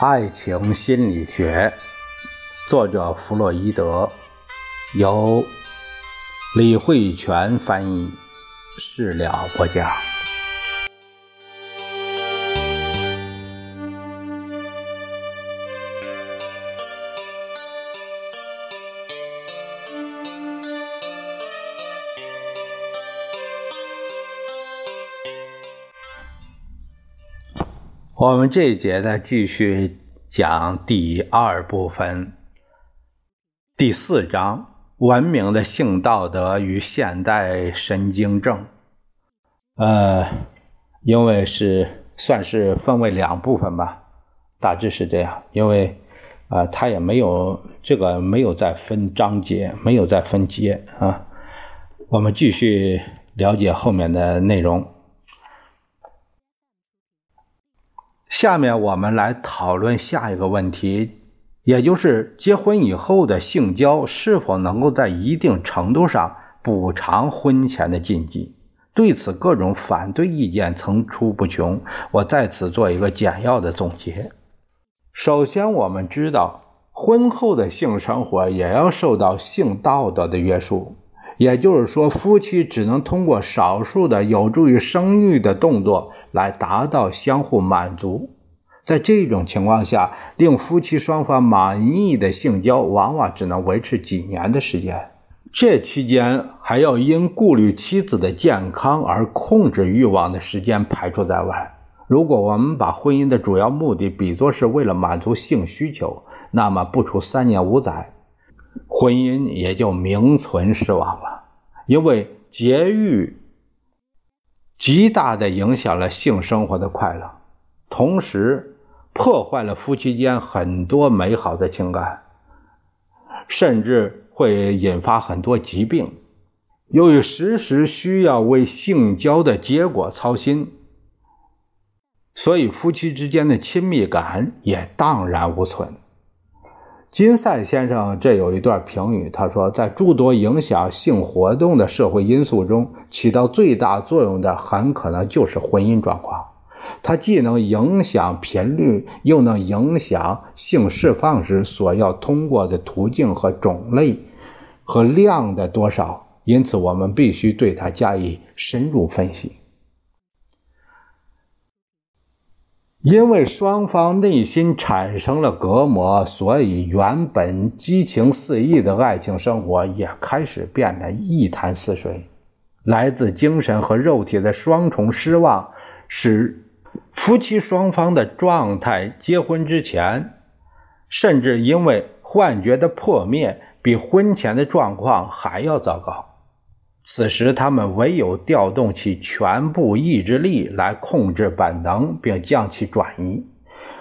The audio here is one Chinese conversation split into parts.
爱情心理学，作者弗洛伊德，由李慧泉翻译，事了不讲。我们这一节呢，继续讲第二部分，第四章：文明的性道德与现代神经症。呃，因为是算是分为两部分吧，大致是这样。因为啊，他也没有这个没有再分章节，没有再分节啊。我们继续了解后面的内容。下面我们来讨论下一个问题，也就是结婚以后的性交是否能够在一定程度上补偿婚前的禁忌。对此，各种反对意见层出不穷。我在此做一个简要的总结。首先，我们知道，婚后的性生活也要受到性道德的约束，也就是说，夫妻只能通过少数的有助于生育的动作。来达到相互满足，在这种情况下，令夫妻双方满意的性交往往只能维持几年的时间。这期间还要因顾虑妻子的健康而控制欲望的时间排除在外。如果我们把婚姻的主要目的比作是为了满足性需求，那么不出三年五载，婚姻也就名存实亡了，因为节欲。极大的影响了性生活的快乐，同时破坏了夫妻间很多美好的情感，甚至会引发很多疾病。由于时时需要为性交的结果操心，所以夫妻之间的亲密感也荡然无存。金赛先生这有一段评语，他说，在诸多影响性活动的社会因素中，起到最大作用的很可能就是婚姻状况。它既能影响频率，又能影响性释放时所要通过的途径和种类和量的多少。因此，我们必须对它加以深入分析。因为双方内心产生了隔膜，所以原本激情四溢的爱情生活也开始变得一潭死水。来自精神和肉体的双重失望，使夫妻双方的状态，结婚之前，甚至因为幻觉的破灭，比婚前的状况还要糟糕。此时，他们唯有调动起全部意志力来控制本能，并将其转移。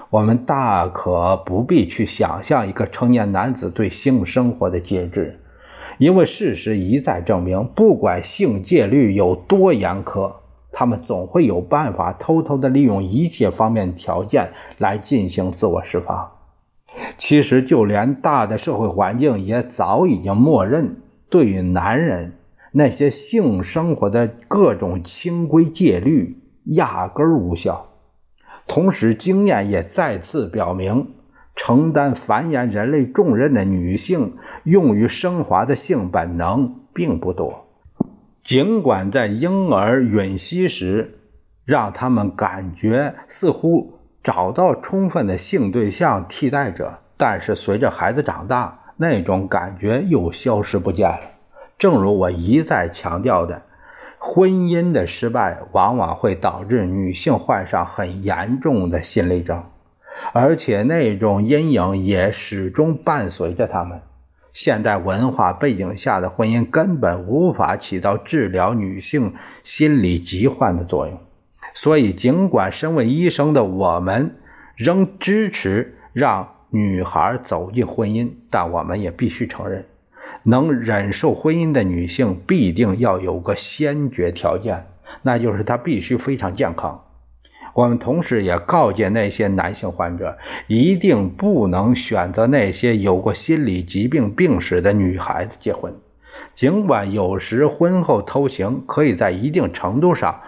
我们大可不必去想象一个成年男子对性生活的节制，因为事实一再证明，不管性戒律有多严苛，他们总会有办法偷偷地利用一切方面条件来进行自我释放。其实，就连大的社会环境也早已经默认，对于男人。那些性生活的各种清规戒律压根儿无效，同时经验也再次表明，承担繁衍人类重任的女性用于升华的性本能并不多。尽管在婴儿吮吸时，让他们感觉似乎找到充分的性对象替代者，但是随着孩子长大，那种感觉又消失不见了。正如我一再强调的，婚姻的失败往往会导致女性患上很严重的心理症，而且那种阴影也始终伴随着她们。现代文化背景下的婚姻根本无法起到治疗女性心理疾患的作用，所以，尽管身为医生的我们仍支持让女孩走进婚姻，但我们也必须承认。能忍受婚姻的女性必定要有个先决条件，那就是她必须非常健康。我们同时也告诫那些男性患者，一定不能选择那些有过心理疾病病史的女孩子结婚。尽管有时婚后偷情可以在一定程度上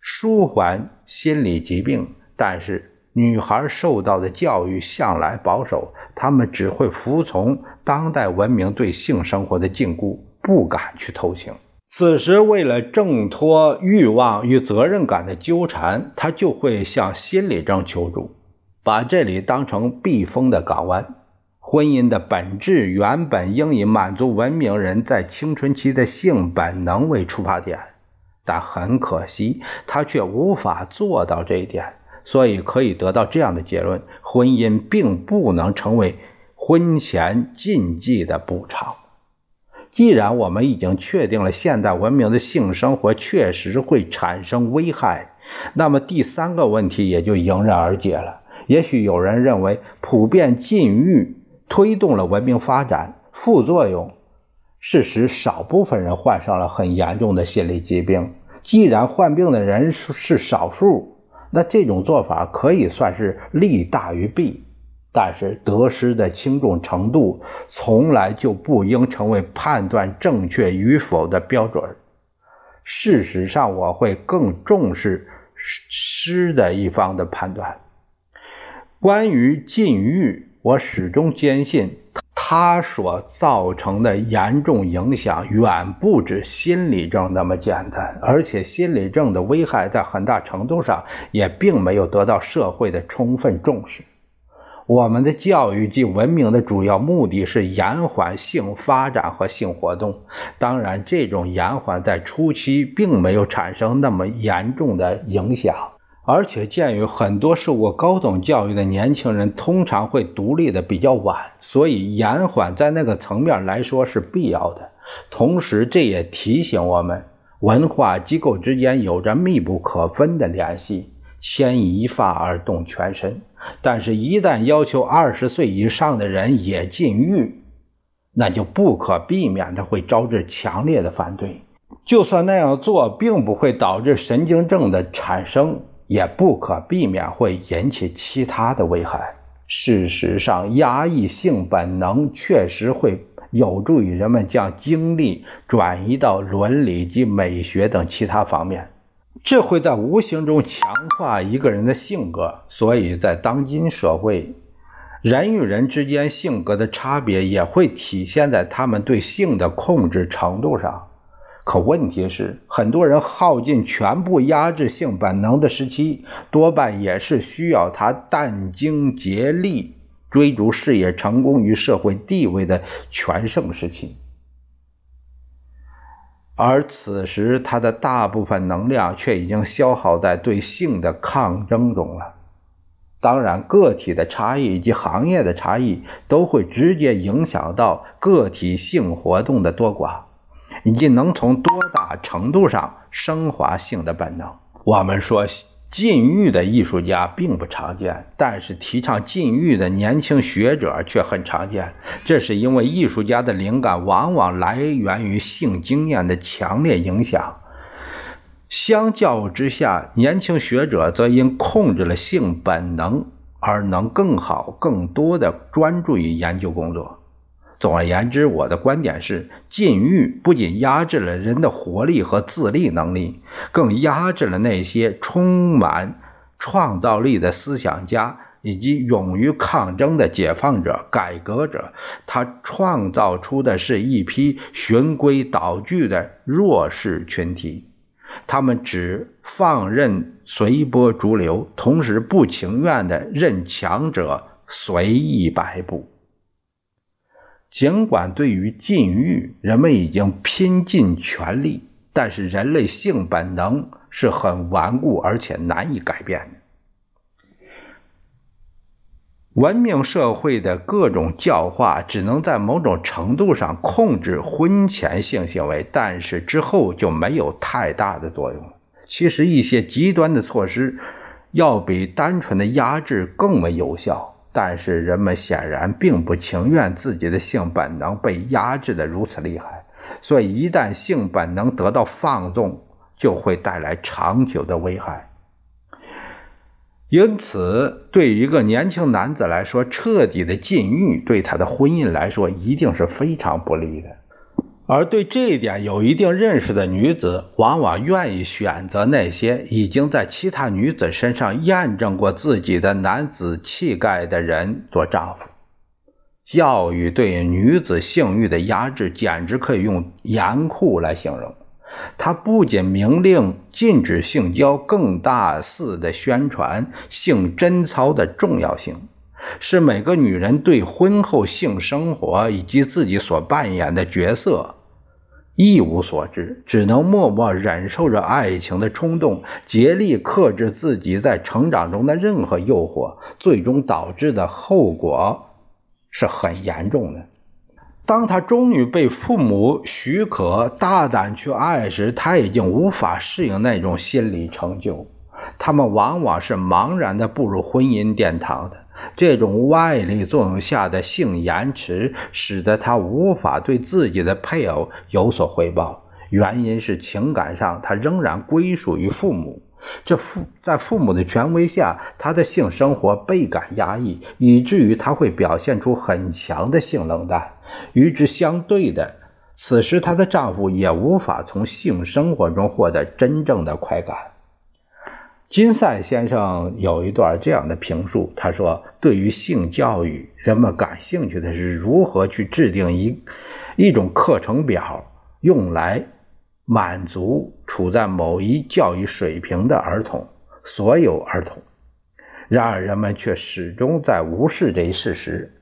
舒缓心理疾病，但是女孩受到的教育向来保守，她们只会服从当代文明对性生活的禁锢，不敢去偷情。此时，为了挣脱欲望与责任感的纠缠，她就会向心理症求助，把这里当成避风的港湾。婚姻的本质原本应以满足文明人在青春期的性本能为出发点，但很可惜，他却无法做到这一点。所以可以得到这样的结论：婚姻并不能成为婚前禁忌的补偿。既然我们已经确定了现代文明的性生活确实会产生危害，那么第三个问题也就迎刃而解了。也许有人认为，普遍禁欲推动了文明发展，副作用是使少部分人患上了很严重的心理疾病。既然患病的人数是少数，那这种做法可以算是利大于弊，但是得失的轻重程度从来就不应成为判断正确与否的标准。事实上，我会更重视失的一方的判断。关于禁欲，我始终坚信。它所造成的严重影响远不止心理症那么简单，而且心理症的危害在很大程度上也并没有得到社会的充分重视。我们的教育及文明的主要目的是延缓性发展和性活动，当然，这种延缓在初期并没有产生那么严重的影响。而且，鉴于很多受过高等教育的年轻人通常会独立的比较晚，所以延缓在那个层面来说是必要的。同时，这也提醒我们，文化机构之间有着密不可分的联系，牵一发而动全身。但是，一旦要求二十岁以上的人也禁欲，那就不可避免的会招致强烈的反对。就算那样做并不会导致神经症的产生。也不可避免会引起其他的危害。事实上，压抑性本能确实会有助于人们将精力转移到伦理及美学等其他方面，这会在无形中强化一个人的性格。所以在当今社会，人与人之间性格的差别也会体现在他们对性的控制程度上。可问题是，很多人耗尽全部压制性本能的时期，多半也是需要他殚精竭力追逐事业成功与社会地位的全盛时期。而此时，他的大部分能量却已经消耗在对性的抗争中了。当然，个体的差异以及行业的差异都会直接影响到个体性活动的多寡。以及能从多大程度上升华性的本能？我们说禁欲的艺术家并不常见，但是提倡禁欲的年轻学者却很常见。这是因为艺术家的灵感往往来源于性经验的强烈影响。相较之下，年轻学者则因控制了性本能而能更好、更多的专注于研究工作。总而言之，我的观点是，禁欲不仅压制了人的活力和自立能力，更压制了那些充满创造力的思想家以及勇于抗争的解放者、改革者。他创造出的是一批循规蹈矩的弱势群体，他们只放任随波逐流，同时不情愿地任强者随意摆布。尽管对于禁欲，人们已经拼尽全力，但是人类性本能是很顽固而且难以改变的。文明社会的各种教化只能在某种程度上控制婚前性行为，但是之后就没有太大的作用。其实，一些极端的措施要比单纯的压制更为有效。但是人们显然并不情愿自己的性本能被压制的如此厉害，所以一旦性本能得到放纵，就会带来长久的危害。因此，对于一个年轻男子来说，彻底的禁欲对他的婚姻来说一定是非常不利的。而对这一点有一定认识的女子，往往愿意选择那些已经在其他女子身上验证过自己的男子气概的人做丈夫。教育对女子性欲的压制，简直可以用严酷来形容。它不仅明令禁止性交，更大肆的宣传性贞操的重要性。是每个女人对婚后性生活以及自己所扮演的角色一无所知，只能默默忍受着爱情的冲动，竭力克制自己在成长中的任何诱惑，最终导致的后果是很严重的。当她终于被父母许可大胆去爱时，她已经无法适应那种心理成就。他们往往是茫然的步入婚姻殿堂的。这种外力作用下的性延迟，使得他无法对自己的配偶有所回报。原因是情感上他仍然归属于父母，这父在父母的权威下，他的性生活倍感压抑，以至于他会表现出很强的性冷淡。与之相对的，此时她的丈夫也无法从性生活中获得真正的快感。金赛先生有一段这样的评述，他说：“对于性教育，人们感兴趣的是如何去制定一一种课程表，用来满足处在某一教育水平的儿童，所有儿童。然而，人们却始终在无视这一事实：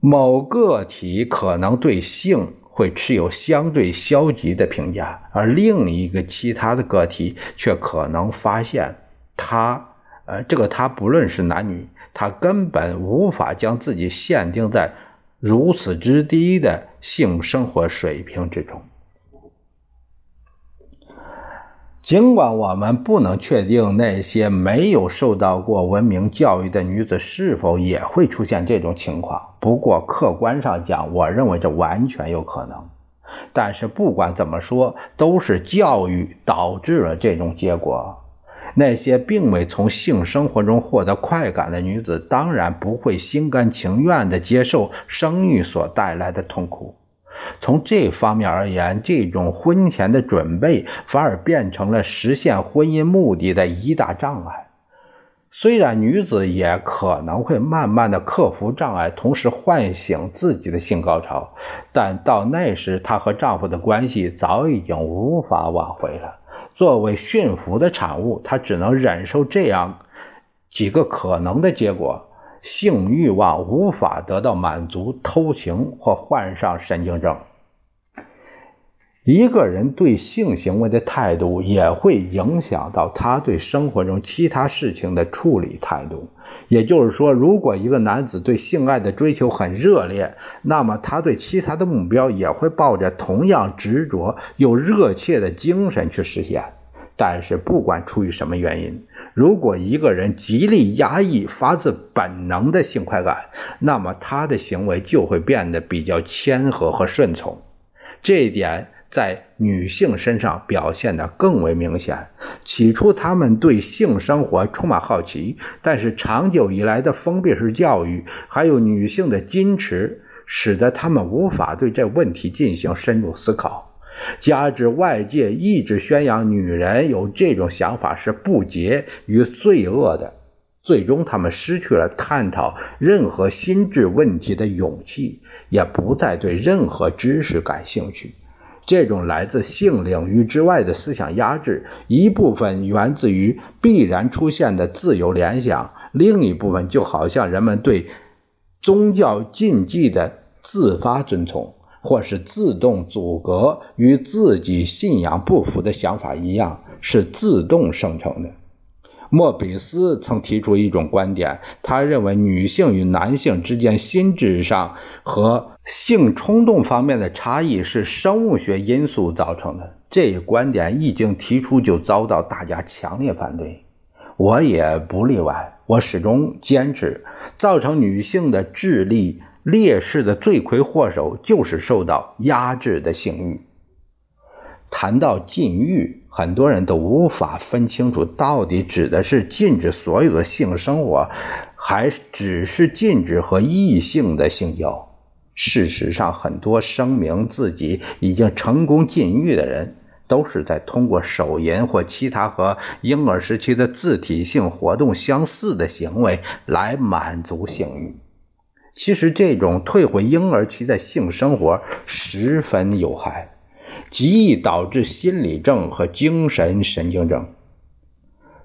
某个体可能对性。”会持有相对消极的评价，而另一个其他的个体却可能发现，他，呃，这个他不论是男女，他根本无法将自己限定在如此之低的性生活水平之中。尽管我们不能确定那些没有受到过文明教育的女子是否也会出现这种情况，不过客观上讲，我认为这完全有可能。但是不管怎么说，都是教育导致了这种结果。那些并未从性生活中获得快感的女子，当然不会心甘情愿地接受生育所带来的痛苦。从这方面而言，这种婚前的准备反而变成了实现婚姻目的的一大障碍。虽然女子也可能会慢慢的克服障碍，同时唤醒自己的性高潮，但到那时，她和丈夫的关系早已经无法挽回了。作为驯服的产物，她只能忍受这样几个可能的结果。性欲望无法得到满足，偷情或患上神经症。一个人对性行为的态度也会影响到他对生活中其他事情的处理态度。也就是说，如果一个男子对性爱的追求很热烈，那么他对其他的目标也会抱着同样执着又热切的精神去实现。但是，不管出于什么原因。如果一个人极力压抑发自本能的性快感，那么他的行为就会变得比较谦和和顺从。这一点在女性身上表现得更为明显。起初，她们对性生活充满好奇，但是长久以来的封闭式教育，还有女性的矜持，使得她们无法对这问题进行深入思考。加之外界一直宣扬女人有这种想法是不洁与罪恶的，最终他们失去了探讨任何心智问题的勇气，也不再对任何知识感兴趣。这种来自性领域之外的思想压制，一部分源自于必然出现的自由联想，另一部分就好像人们对宗教禁忌的自发遵从。或是自动阻隔与自己信仰不符的想法一样，是自动生成的。莫比斯曾提出一种观点，他认为女性与男性之间心智上和性冲动方面的差异是生物学因素造成的。这一观点一经提出，就遭到大家强烈反对，我也不例外。我始终坚持，造成女性的智力。劣势的罪魁祸首就是受到压制的性欲。谈到禁欲，很多人都无法分清楚到底指的是禁止所有的性生活，还只是禁止和异性的性交。事实上，很多声明自己已经成功禁欲的人，都是在通过手淫或其他和婴儿时期的自体性活动相似的行为来满足性欲。其实，这种退回婴儿期的性生活十分有害，极易导致心理症和精神神经症。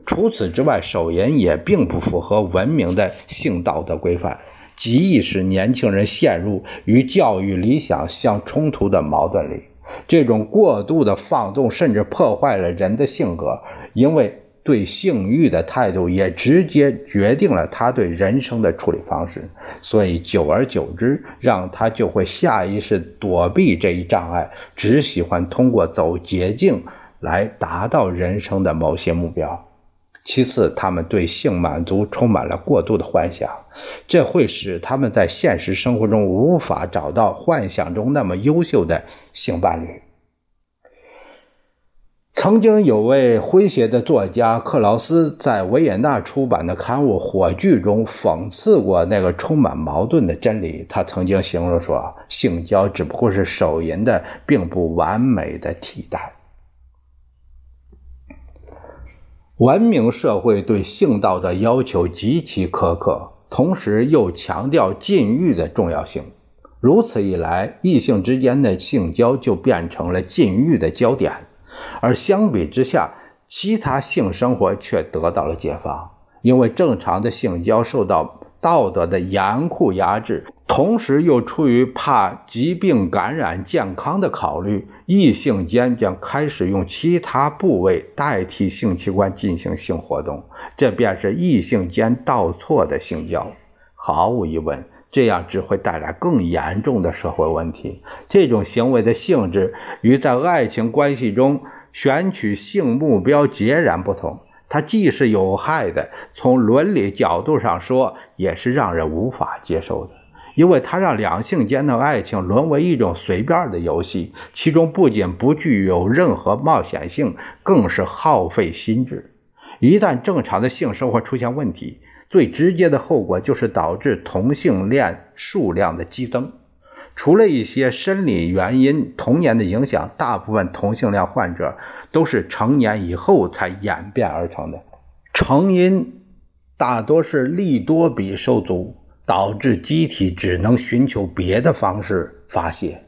除此之外，手淫也并不符合文明的性道德规范。极易使年轻人陷入与教育理想相冲突的矛盾里。这种过度的放纵甚至破坏了人的性格，因为对性欲的态度也直接决定了他对人生的处理方式。所以，久而久之，让他就会下意识躲避这一障碍，只喜欢通过走捷径来达到人生的某些目标。其次，他们对性满足充满了过度的幻想，这会使他们在现实生活中无法找到幻想中那么优秀的性伴侣。曾经有位诙谐的作家克劳斯在维也纳出版的刊物《火炬》中讽刺过那个充满矛盾的真理。他曾经形容说：“性交只不过是手淫的并不完美的替代。”文明社会对性道德要求极其苛刻，同时又强调禁欲的重要性。如此一来，异性之间的性交就变成了禁欲的焦点，而相比之下，其他性生活却得到了解放，因为正常的性交受到。道德的严酷压制，同时又出于怕疾病感染健康的考虑，异性间将开始用其他部位代替性器官进行性活动，这便是异性间倒错的性交。毫无疑问，这样只会带来更严重的社会问题。这种行为的性质与在爱情关系中选取性目标截然不同。它既是有害的，从伦理角度上说，也是让人无法接受的，因为它让两性间的爱情沦为一种随便的游戏，其中不仅不具有任何冒险性，更是耗费心智。一旦正常的性生活出现问题，最直接的后果就是导致同性恋数量的激增。除了一些生理原因、童年的影响，大部分同性恋患者都是成年以后才演变而成的。成因大多是利多比受阻，导致机体只能寻求别的方式发泄，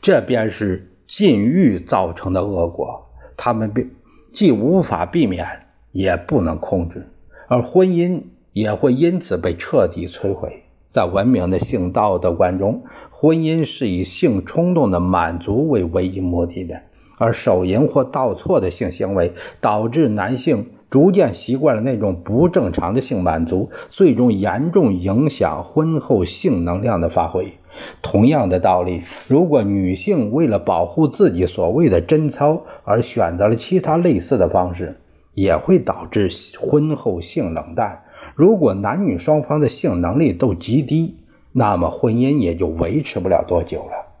这便是禁欲造成的恶果。他们并既无法避免，也不能控制，而婚姻也会因此被彻底摧毁。在文明的性道德观中，婚姻是以性冲动的满足为唯一目的的，而手淫或倒错的性行为导致男性逐渐习惯了那种不正常的性满足，最终严重影响婚后性能量的发挥。同样的道理，如果女性为了保护自己所谓的贞操而选择了其他类似的方式，也会导致婚后性冷淡。如果男女双方的性能力都极低，那么婚姻也就维持不了多久了。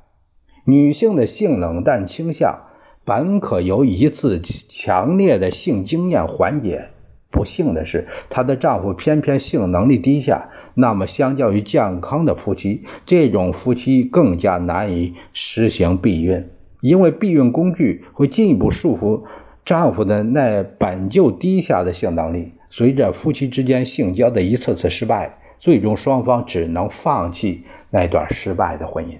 女性的性冷淡倾向本可由一次强烈的性经验缓解，不幸的是，她的丈夫偏偏性能力低下。那么，相较于健康的夫妻，这种夫妻更加难以实行避孕，因为避孕工具会进一步束缚丈夫的那本就低下的性能力。随着夫妻之间性交的一次次失败。最终，双方只能放弃那段失败的婚姻。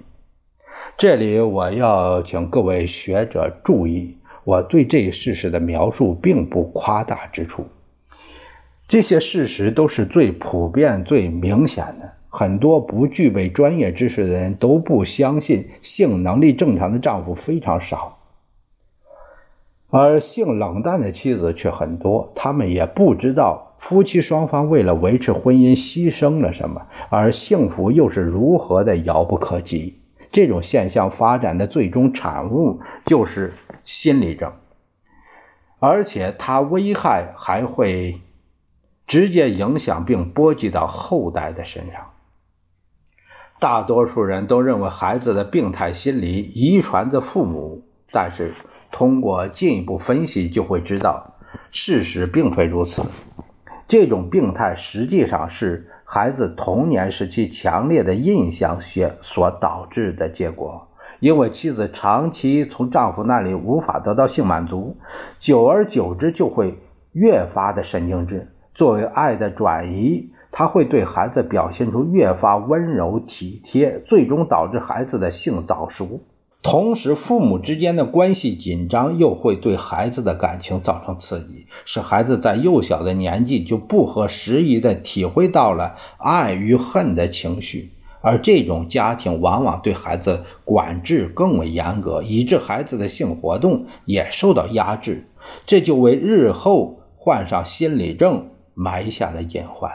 这里我要请各位学者注意，我对这一事实的描述并不夸大之处。这些事实都是最普遍、最明显的。很多不具备专业知识的人都不相信性能力正常的丈夫非常少，而性冷淡的妻子却很多。他们也不知道。夫妻双方为了维持婚姻牺牲了什么，而幸福又是如何的遥不可及？这种现象发展的最终产物就是心理症，而且它危害还会直接影响并波及到后代的身上。大多数人都认为孩子的病态心理遗传自父母，但是通过进一步分析就会知道，事实并非如此。这种病态实际上是孩子童年时期强烈的印象学所导致的结果。因为妻子长期从丈夫那里无法得到性满足，久而久之就会越发的神经质。作为爱的转移，他会对孩子表现出越发温柔体贴，最终导致孩子的性早熟。同时，父母之间的关系紧张，又会对孩子的感情造成刺激，使孩子在幼小的年纪就不合时宜地体会到了爱与恨的情绪。而这种家庭往往对孩子管制更为严格，以致孩子的性活动也受到压制，这就为日后患上心理症埋下了隐患。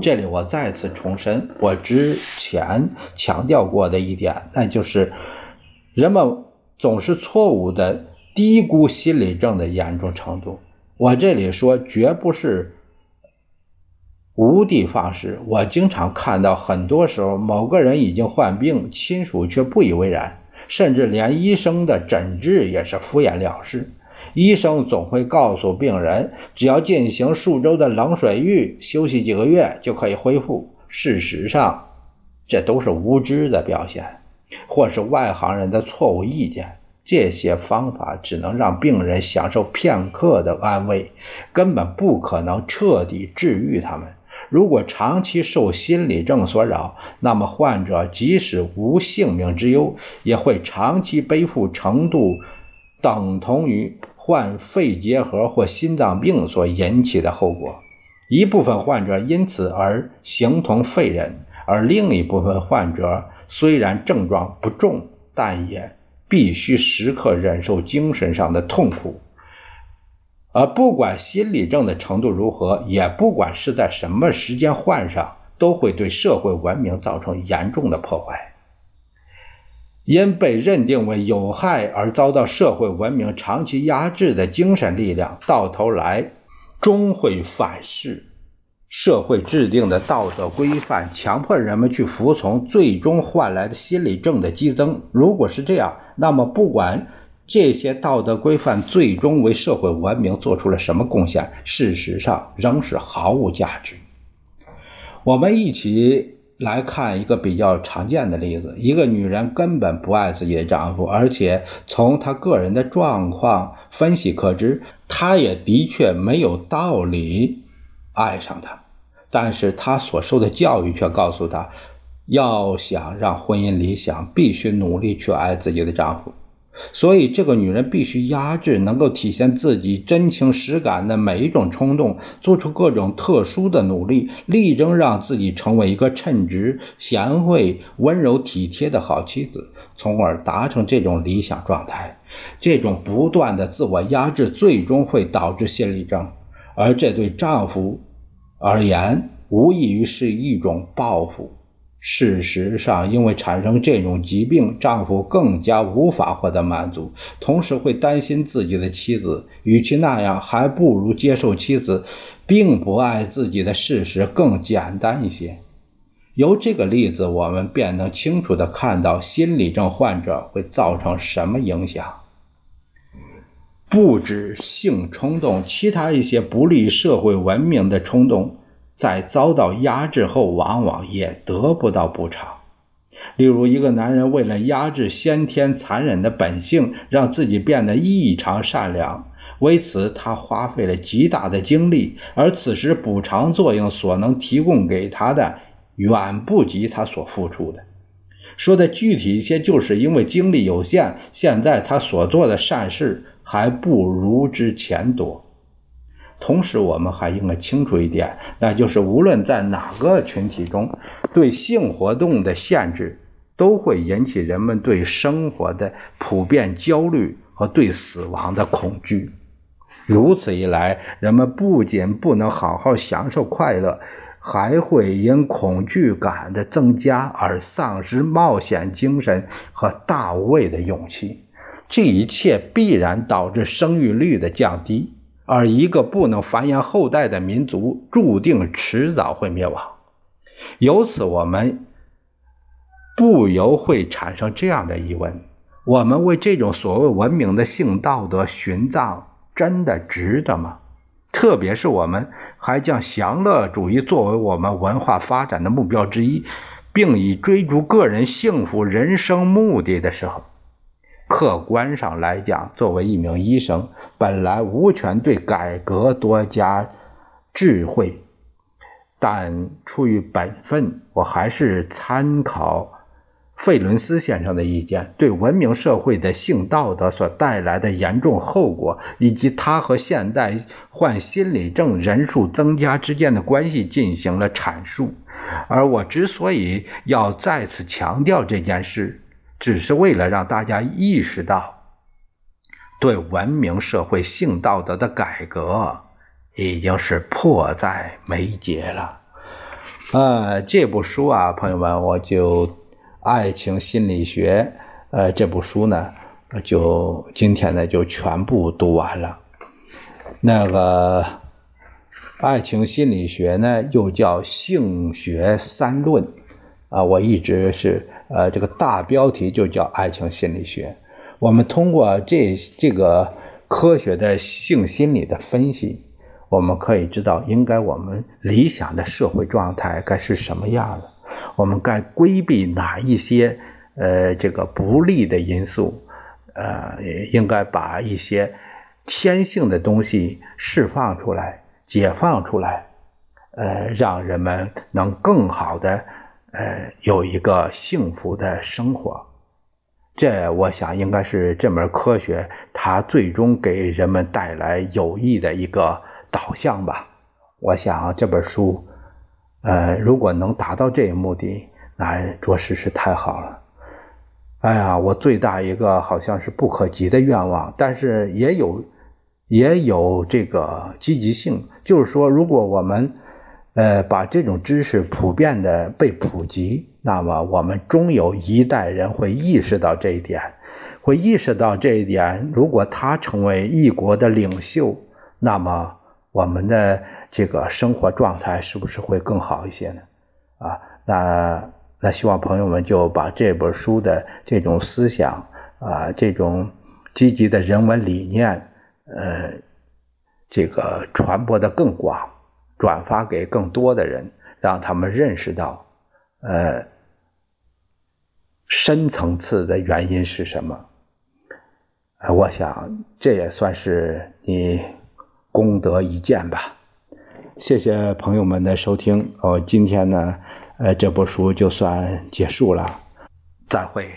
这里我再次重申我之前强调过的一点，那就是人们总是错误的低估心理症的严重程度。我这里说，绝不是。无的放矢。我经常看到，很多时候某个人已经患病，亲属却不以为然，甚至连医生的诊治也是敷衍了事。医生总会告诉病人，只要进行数周的冷水浴，休息几个月就可以恢复。事实上，这都是无知的表现，或是外行人的错误意见。这些方法只能让病人享受片刻的安慰，根本不可能彻底治愈他们。如果长期受心理症所扰，那么患者即使无性命之忧，也会长期背负程度等同于患肺结核或心脏病所引起的后果。一部分患者因此而形同废人，而另一部分患者虽然症状不重，但也必须时刻忍受精神上的痛苦。而不管心理症的程度如何，也不管是在什么时间患上，都会对社会文明造成严重的破坏。因被认定为有害而遭到社会文明长期压制的精神力量，到头来终会反噬。社会制定的道德规范强迫人们去服从，最终换来的心理症的激增。如果是这样，那么不管。这些道德规范最终为社会文明做出了什么贡献？事实上，仍是毫无价值。我们一起来看一个比较常见的例子：一个女人根本不爱自己的丈夫，而且从她个人的状况分析可知，她也的确没有道理爱上他。但是她所受的教育却告诉她，要想让婚姻理想，必须努力去爱自己的丈夫。所以，这个女人必须压制能够体现自己真情实感的每一种冲动，做出各种特殊的努力，力争让自己成为一个称职、贤惠、温柔体贴的好妻子，从而达成这种理想状态。这种不断的自我压制，最终会导致心理症，而这对丈夫而言，无异于是一种报复。事实上，因为产生这种疾病，丈夫更加无法获得满足，同时会担心自己的妻子。与其那样，还不如接受妻子并不爱自己的事实更简单一些。由这个例子，我们便能清楚地看到心理症患者会造成什么影响。不止性冲动，其他一些不利于社会文明的冲动。在遭到压制后，往往也得不到补偿。例如，一个男人为了压制先天残忍的本性，让自己变得异常善良，为此他花费了极大的精力，而此时补偿作用所能提供给他的，远不及他所付出的。说的具体一些，就是因为精力有限，现在他所做的善事还不如之前多。同时，我们还应该清楚一点，那就是无论在哪个群体中，对性活动的限制都会引起人们对生活的普遍焦虑和对死亡的恐惧。如此一来，人们不仅不能好好享受快乐，还会因恐惧感的增加而丧失冒险精神和大无畏的勇气。这一切必然导致生育率的降低。而一个不能繁衍后代的民族，注定迟早会灭亡。由此，我们不由会产生这样的疑问：我们为这种所谓文明的性道德殉葬，真的值得吗？特别是我们还将享乐主义作为我们文化发展的目标之一，并以追逐个人幸福人生目的的时候，客观上来讲，作为一名医生，本来无权对改革多加智慧，但出于本分，我还是参考。费伦斯先生的意见，对文明社会的性道德所带来的严重后果，以及他和现代患心理症人数增加之间的关系进行了阐述。而我之所以要再次强调这件事，只是为了让大家意识到，对文明社会性道德的改革已经是迫在眉睫了。呃，这部书啊，朋友们，我就。爱情心理学，呃，这部书呢，就今天呢就全部读完了。那个爱情心理学呢，又叫性学三论，啊，我一直是呃这个大标题就叫爱情心理学。我们通过这这个科学的性心理的分析，我们可以知道应该我们理想的社会状态该是什么样的。我们该规避哪一些呃这个不利的因素？呃，应该把一些天性的东西释放出来、解放出来，呃，让人们能更好的呃有一个幸福的生活。这我想应该是这门科学它最终给人们带来有益的一个导向吧。我想这本书。呃，如果能达到这一目的，那着实是太好了。哎呀，我最大一个好像是不可及的愿望，但是也有也有这个积极性，就是说，如果我们呃把这种知识普遍的被普及，那么我们终有一代人会意识到这一点，会意识到这一点。如果他成为一国的领袖，那么我们的。这个生活状态是不是会更好一些呢？啊，那那希望朋友们就把这本书的这种思想啊，这种积极的人文理念，呃，这个传播的更广，转发给更多的人，让他们认识到，呃，深层次的原因是什么？呃，我想这也算是你功德一件吧。谢谢朋友们的收听，哦，今天呢，呃，这部书就算结束了，再会。